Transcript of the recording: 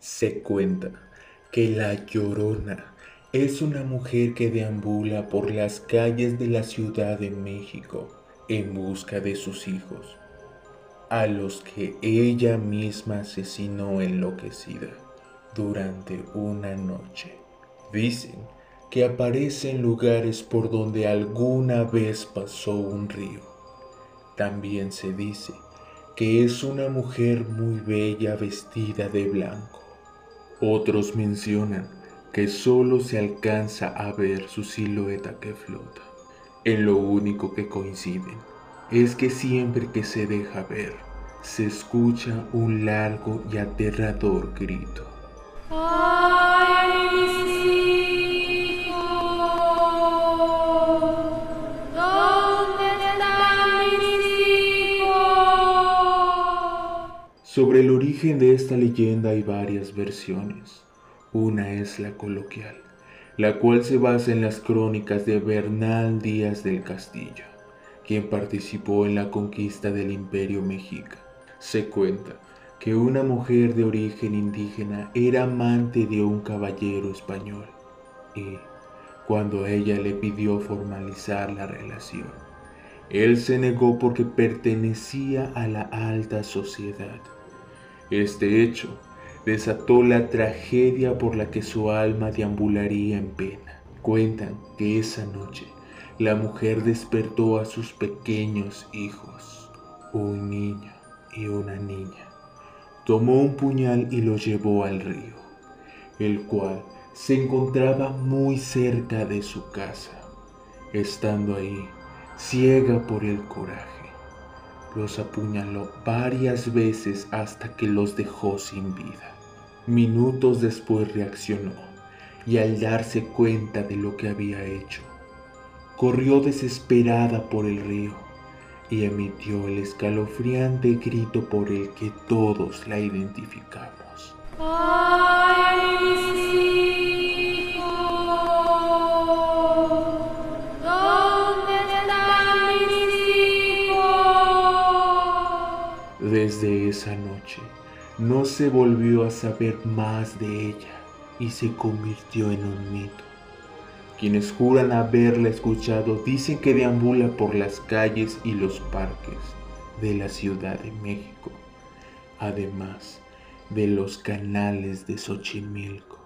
Se cuenta que la Llorona es una mujer que deambula por las calles de la Ciudad de México en busca de sus hijos, a los que ella misma asesinó enloquecida durante una noche. Dicen que aparece en lugares por donde alguna vez pasó un río. También se dice que es una mujer muy bella vestida de blanco otros mencionan que solo se alcanza a ver su silueta que flota. En lo único que coinciden es que siempre que se deja ver, se escucha un largo y aterrador grito. Sobre el origen de esta leyenda hay varias versiones. Una es la coloquial, la cual se basa en las crónicas de Bernal Díaz del Castillo, quien participó en la conquista del imperio mexica. Se cuenta que una mujer de origen indígena era amante de un caballero español y, cuando ella le pidió formalizar la relación, él se negó porque pertenecía a la alta sociedad este hecho desató la tragedia por la que su alma deambularía en pena. Cuentan que esa noche la mujer despertó a sus pequeños hijos, un niño y una niña. Tomó un puñal y lo llevó al río, el cual se encontraba muy cerca de su casa. Estando ahí, ciega por el coraje, los apuñaló varias veces hasta que los dejó sin vida. Minutos después reaccionó y al darse cuenta de lo que había hecho, corrió desesperada por el río y emitió el escalofriante grito por el que todos la identificamos. Desde esa noche no se volvió a saber más de ella y se convirtió en un mito. Quienes juran haberla escuchado dicen que deambula por las calles y los parques de la Ciudad de México, además de los canales de Xochimilco.